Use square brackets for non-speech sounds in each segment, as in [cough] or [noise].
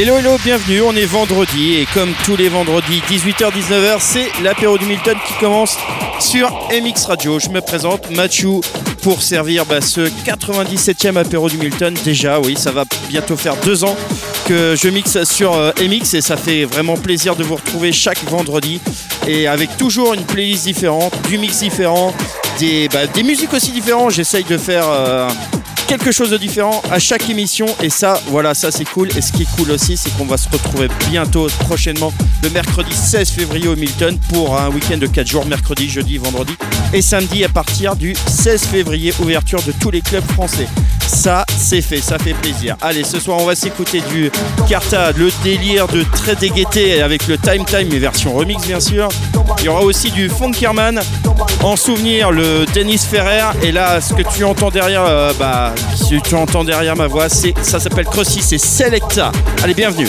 Hello hello, bienvenue, on est vendredi et comme tous les vendredis 18h-19h c'est l'apéro du Milton qui commence sur MX Radio. Je me présente Mathieu pour servir bah, ce 97e apéro du Milton. Déjà oui ça va bientôt faire deux ans que je mixe sur euh, MX et ça fait vraiment plaisir de vous retrouver chaque vendredi et avec toujours une playlist différente, du mix différent, des, bah, musiques aussi différentes. J'essaye de faire... Euh, quelque chose de différent à chaque émission. Et ça voilà ça c'est cool. Et ce qui est cool aussi c'est qu'on va se retrouver bientôt prochainement le mercredi 16 février au Milton pour un week-end de 4 jours mercredi jeudi vendredi et samedi à partir du 16 février. Ouverture de tous les clubs français. Ça c'est fait ça fait plaisir. Allez ce soir on va s'écouter du Carta le délire de très dégaité avec le Time Time et version remix bien sûr. Il y aura aussi du Funkerman en souvenir le Dennis Ferrer. Et là ce que tu entends derrière euh, bah si tu entends derrière ma voix, ça s'appelle Crossy, c'est Selecta. Allez, bienvenue.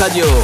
Radio.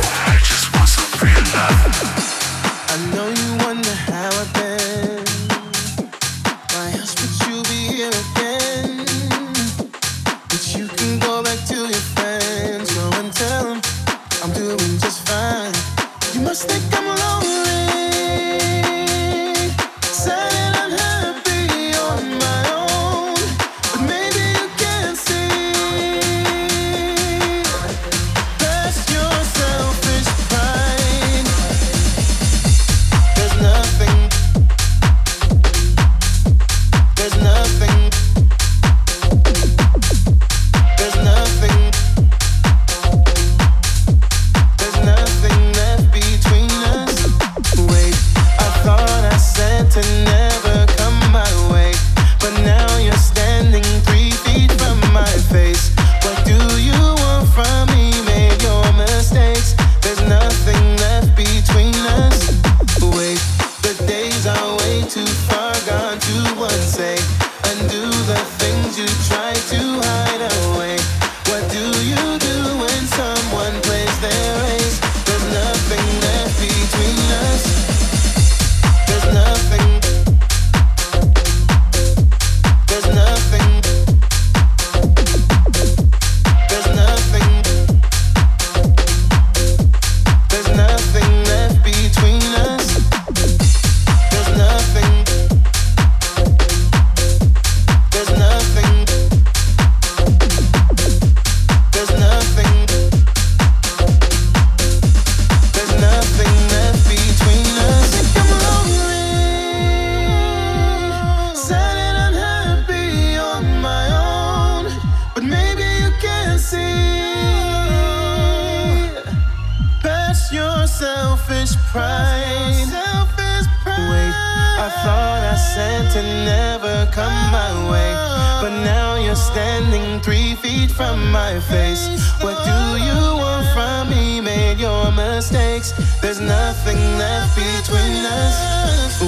you're standing three feet from my face. What do you want from me? Made your mistakes. There's nothing left between us.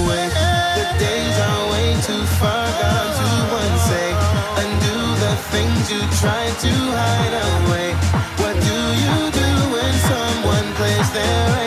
Wait, the days are way too far gone to unsay. Undo the things you tried to hide away. What do you do when someone plays their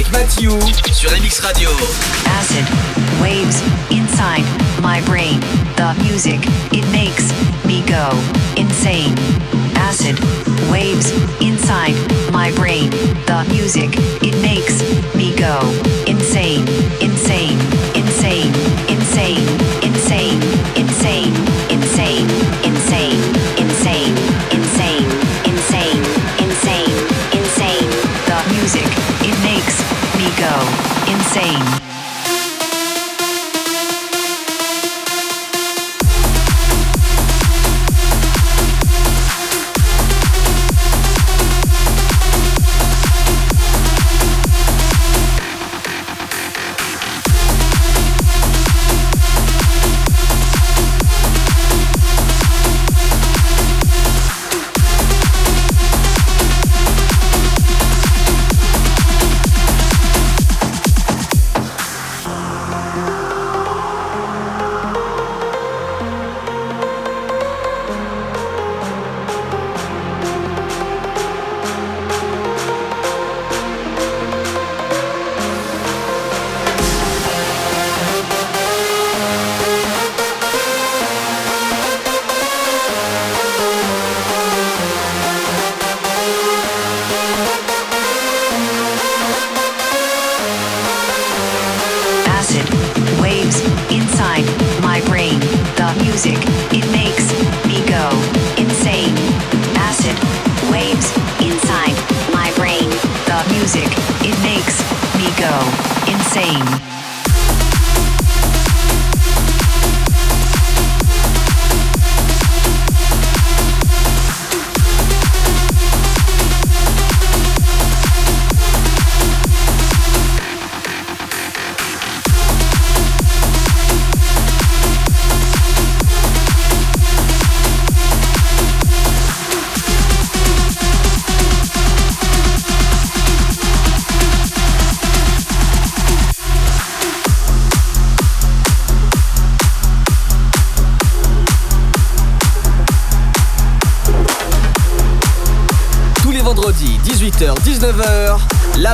avec Mathieu sur MX Radio. Acid waves inside my brain. The music is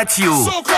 Mathieu. So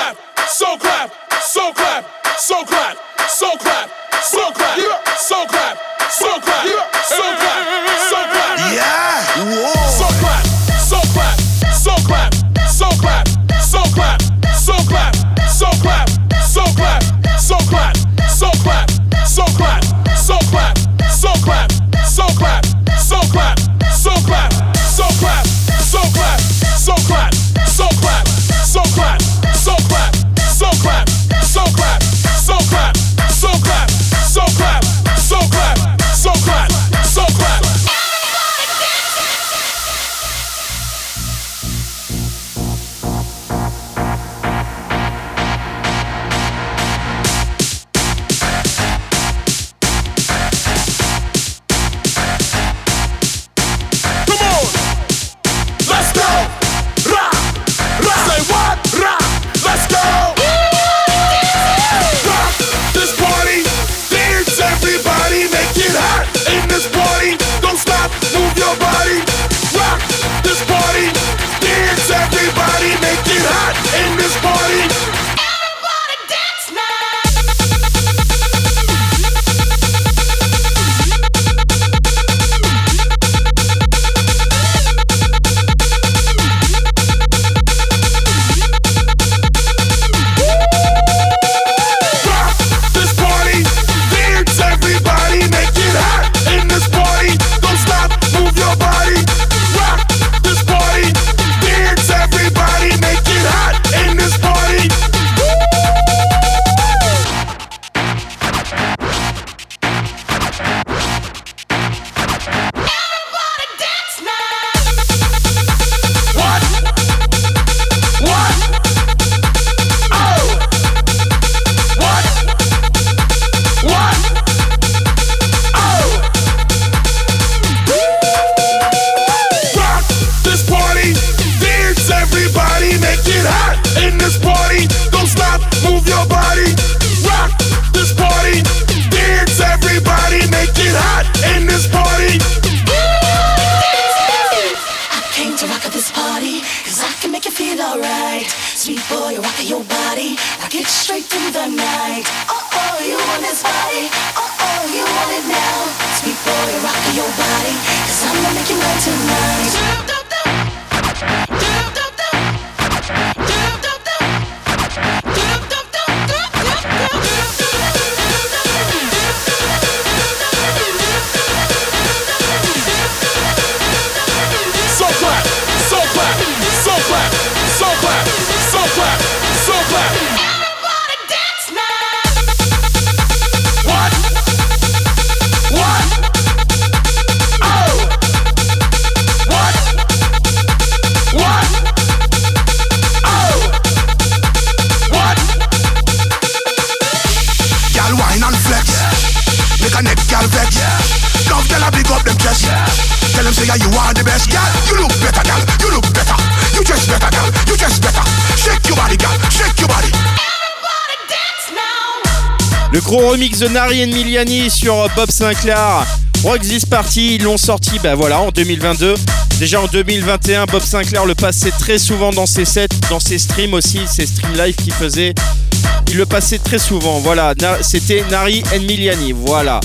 Gros remix de Nari et Miliani sur Bob Sinclair. Rock This Party, ils l'ont sorti ben voilà, en 2022. Déjà en 2021, Bob Sinclair le passait très souvent dans ses sets, dans ses streams aussi, ses streams live qu'il faisait. Il le passait très souvent, voilà. C'était Nari et Miliani, voilà.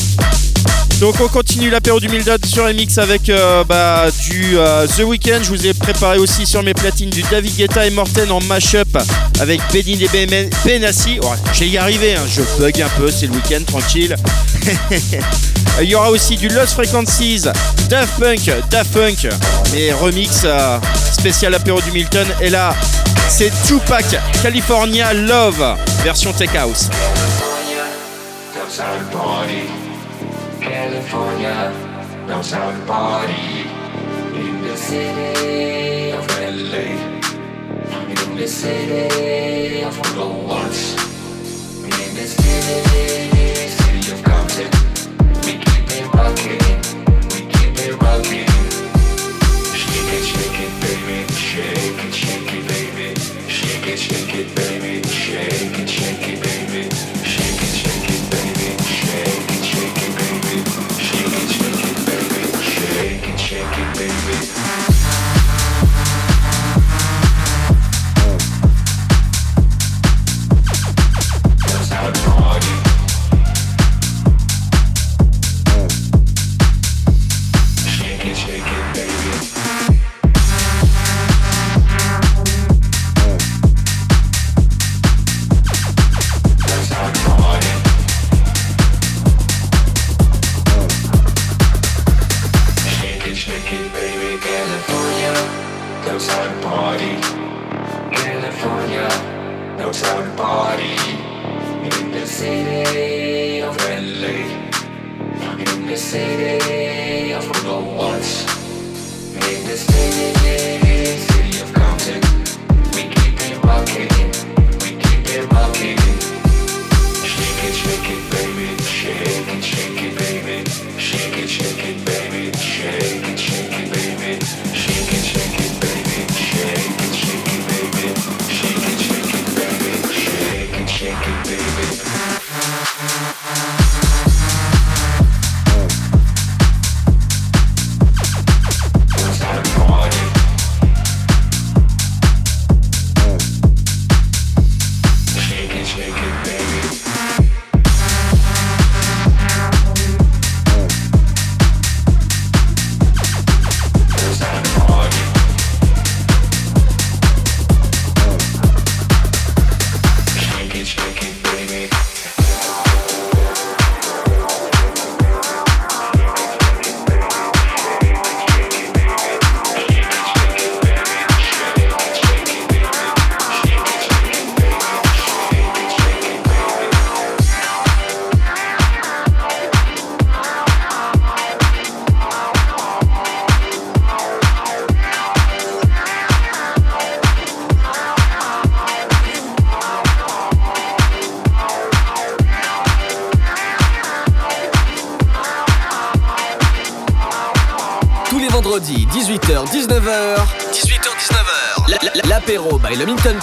Donc on continue l'apéro du Mildad sur MX avec euh, bah, du euh, The Weeknd. Je vous ai préparé aussi sur mes platines du David Guetta et Morten en mashup avec Bedin et Benassi. Oh, J'ai y arrivé, hein. je bug un peu, c'est le week-end, tranquille. [laughs] Il y aura aussi du Lost Frequencies, Daft Punk, Daft Punk, mais remix euh, spécial apéro du Milton. Et là, c'est Tupac California Love, version Tech House. have no shower party in the city of LA. In the city of Glowworks. In the city, city of Compton. We keep it rocking, we keep it rocking. Shake it, shake it, baby. Shake it, shake it, baby. Shake it, shake it, baby.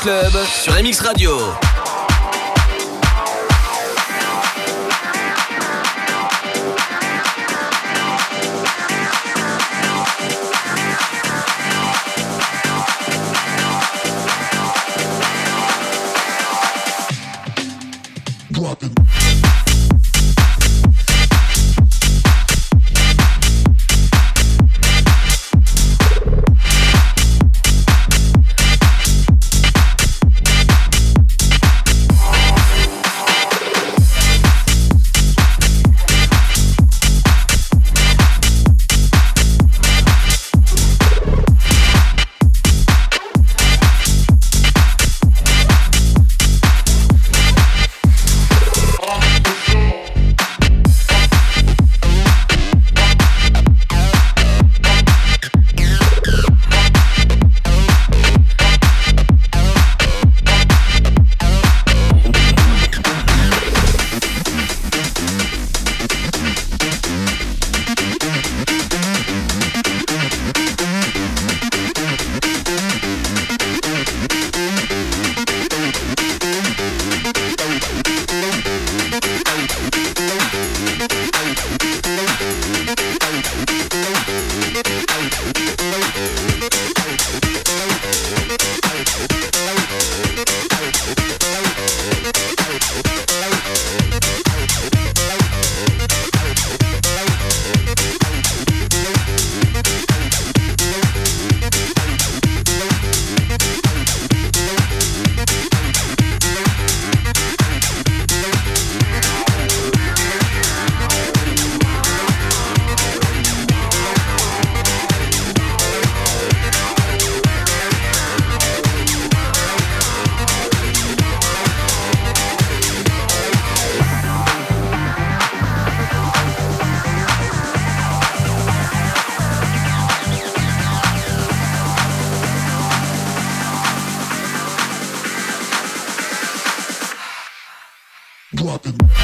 Club sur MX Radio. popping.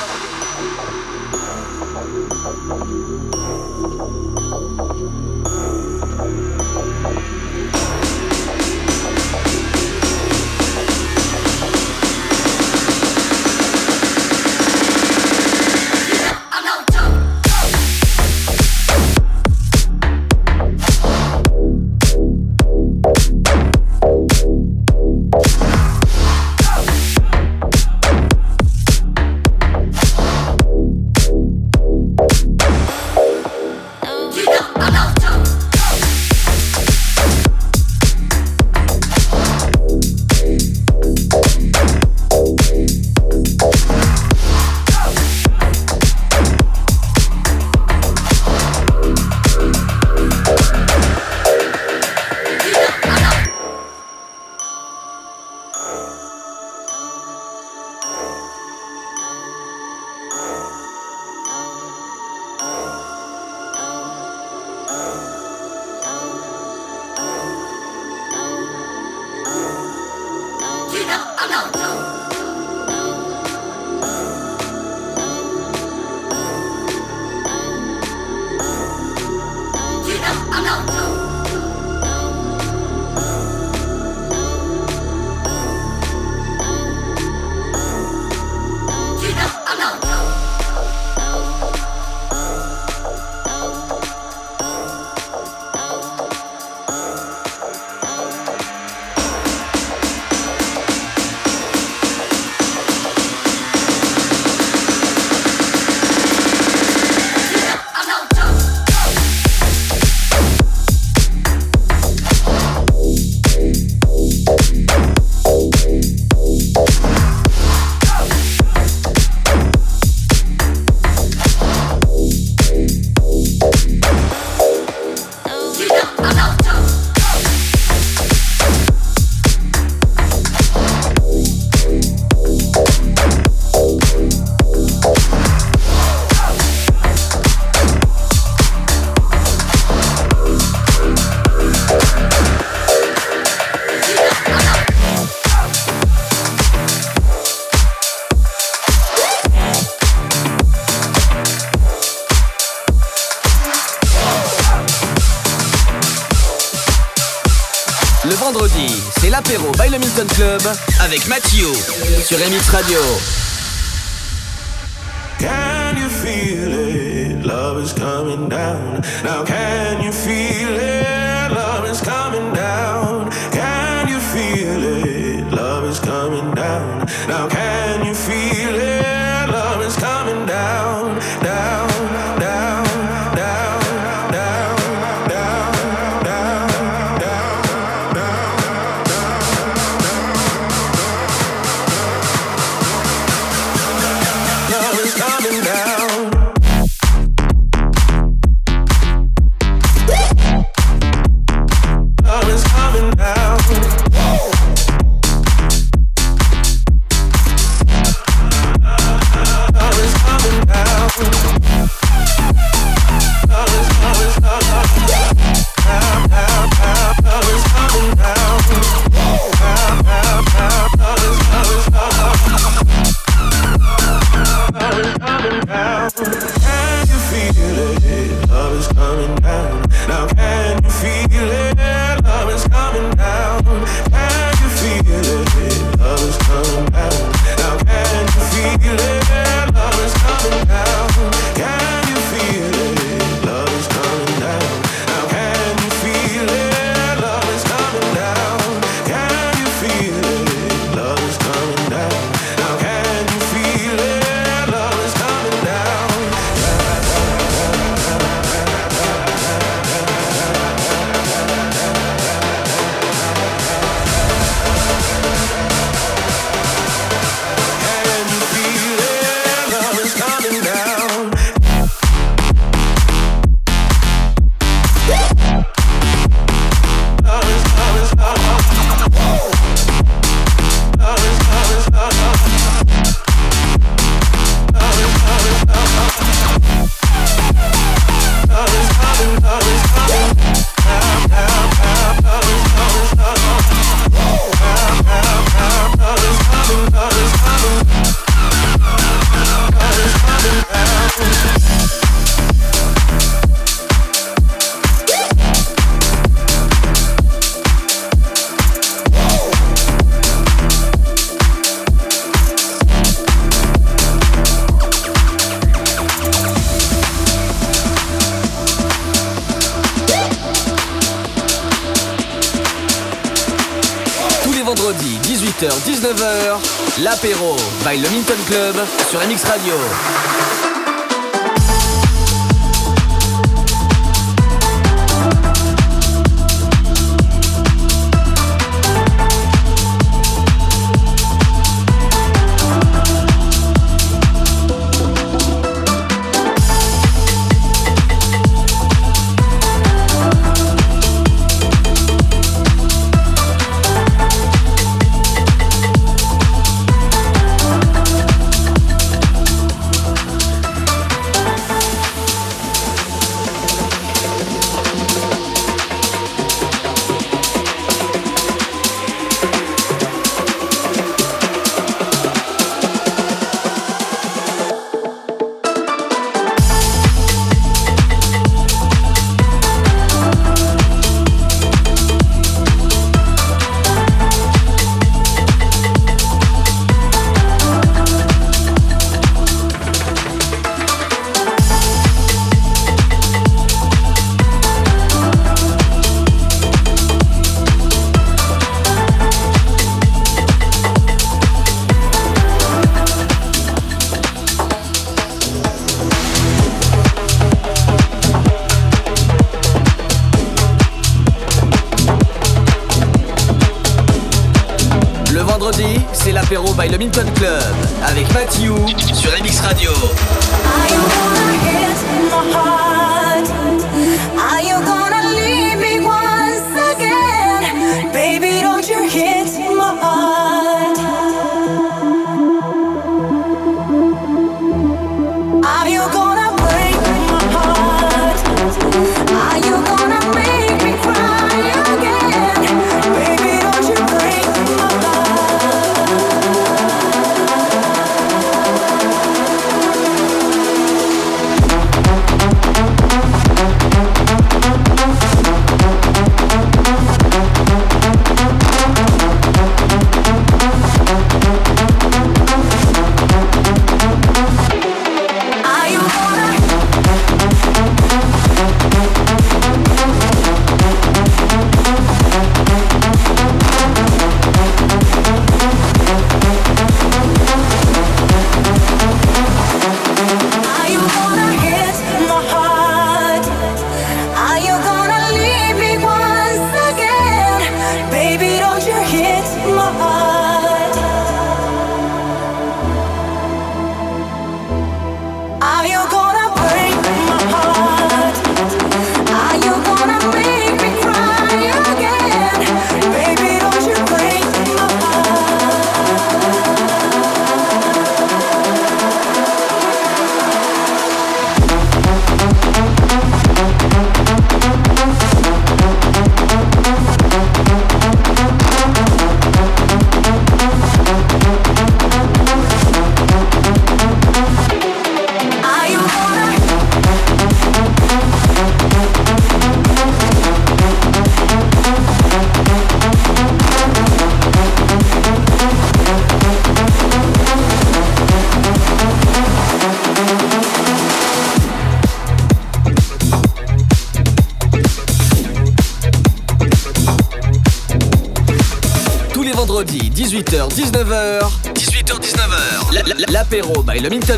Radio.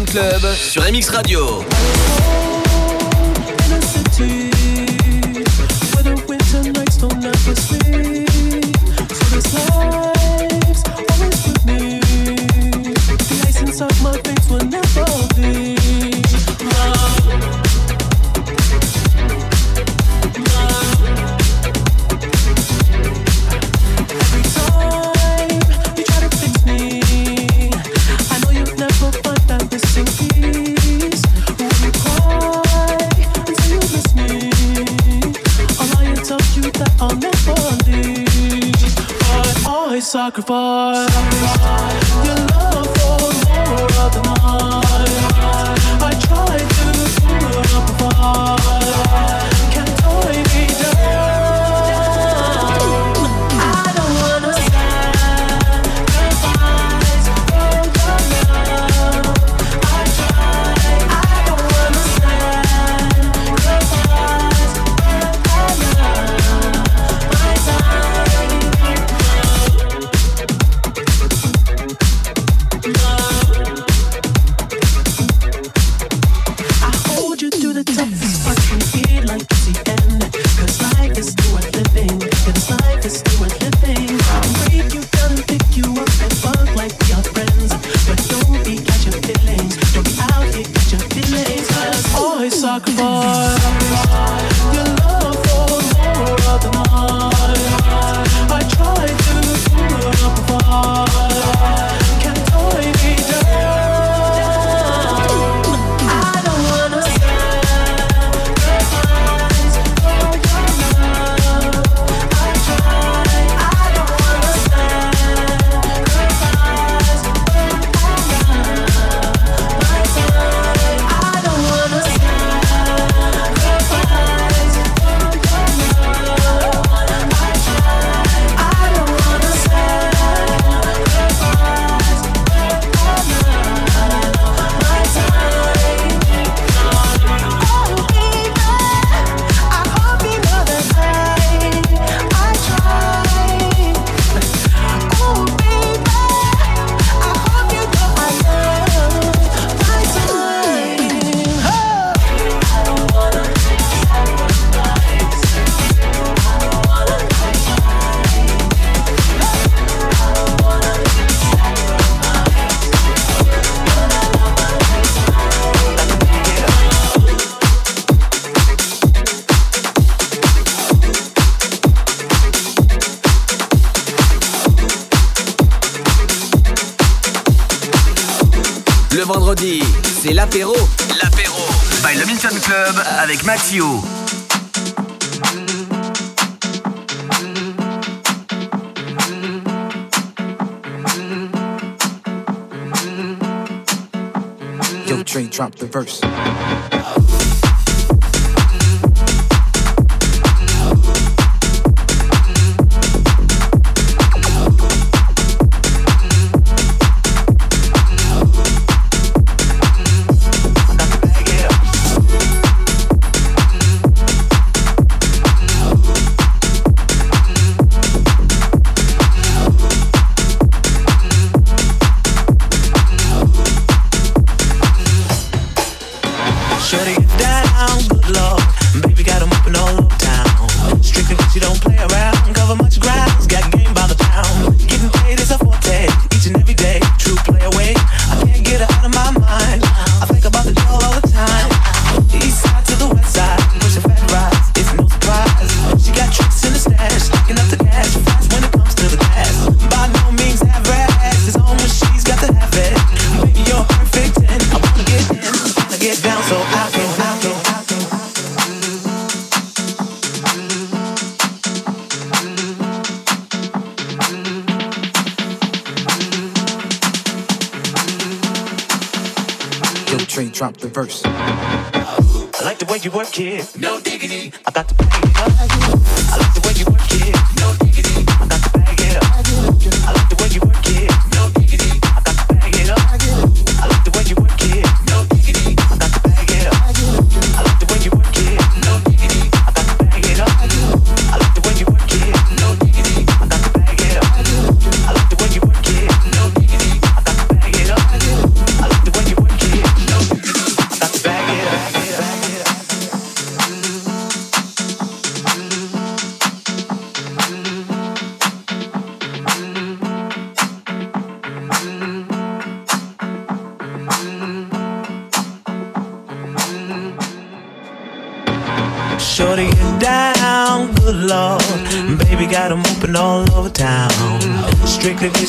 Club sur MX Radio. sacrifice. Your avec Mathieu. Yo, Trey drop the verse.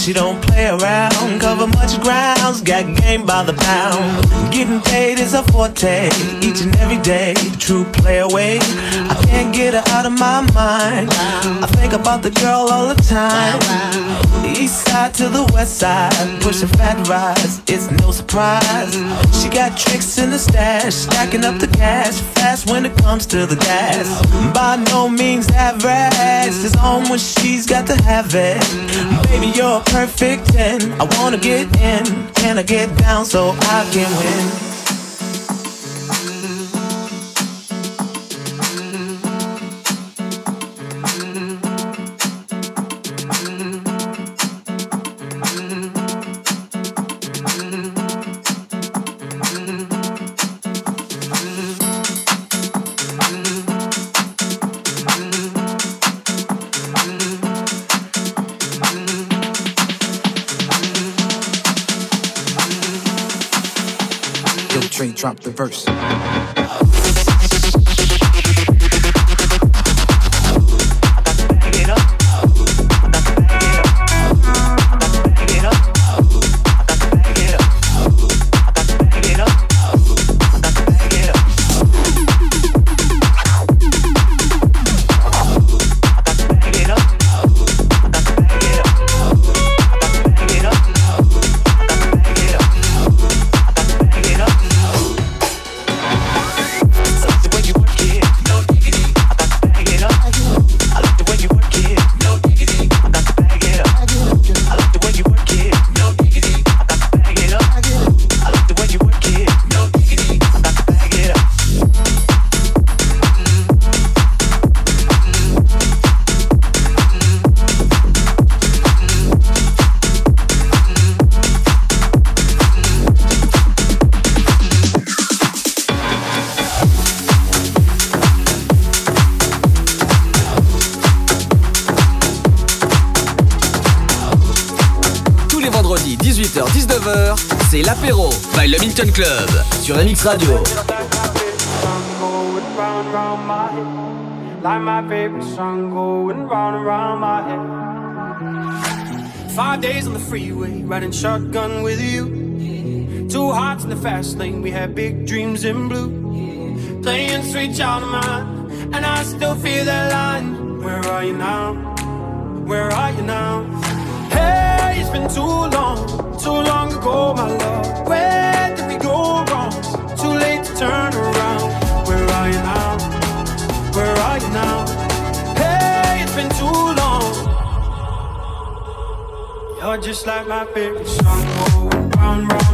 She don't play around. Cover much grounds, got game by the pound. Getting paid is a forte, each and every day. True play away. Can't get her out of my mind. I think about the girl all the time. East side to the west side, pushing fat rides, it's no surprise. She got tricks in the stash, stacking up the cash fast when it comes to the gas. By no means average, it's on when she's got to have it. Baby, you're a perfect 10. I wanna get in, can I get down so I can win? Verse. Club sur MX Radio. Five days on the freeway, riding shotgun with you. Two hearts in the fast lane, we had big dreams in blue. Playing sweet child of mine, and I still feel that line. Where are you now? Where are you now? Hey, it's been too long, too long ago, my love. Where turn around. Where are you now? Where are you now? Hey, it's been too long. You're just like my favorite song going round, round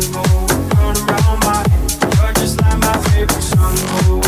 jungle. You're just like my favorite song.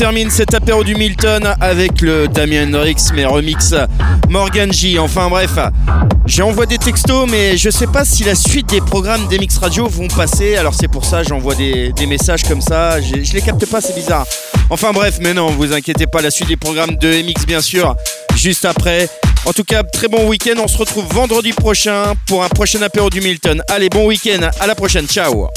Termine cet apéro du Milton avec le Damien Rix mais remix Morgan J. Enfin bref, j'envoie des textos mais je sais pas si la suite des programmes d'MX Radio vont passer. Alors c'est pour ça j'envoie des, des messages comme ça. Je, je les capte pas, c'est bizarre. Enfin bref, mais non, vous inquiétez pas, la suite des programmes de MX bien sûr, juste après. En tout cas, très bon week-end. On se retrouve vendredi prochain pour un prochain apéro du Milton. Allez, bon week-end. À la prochaine. Ciao.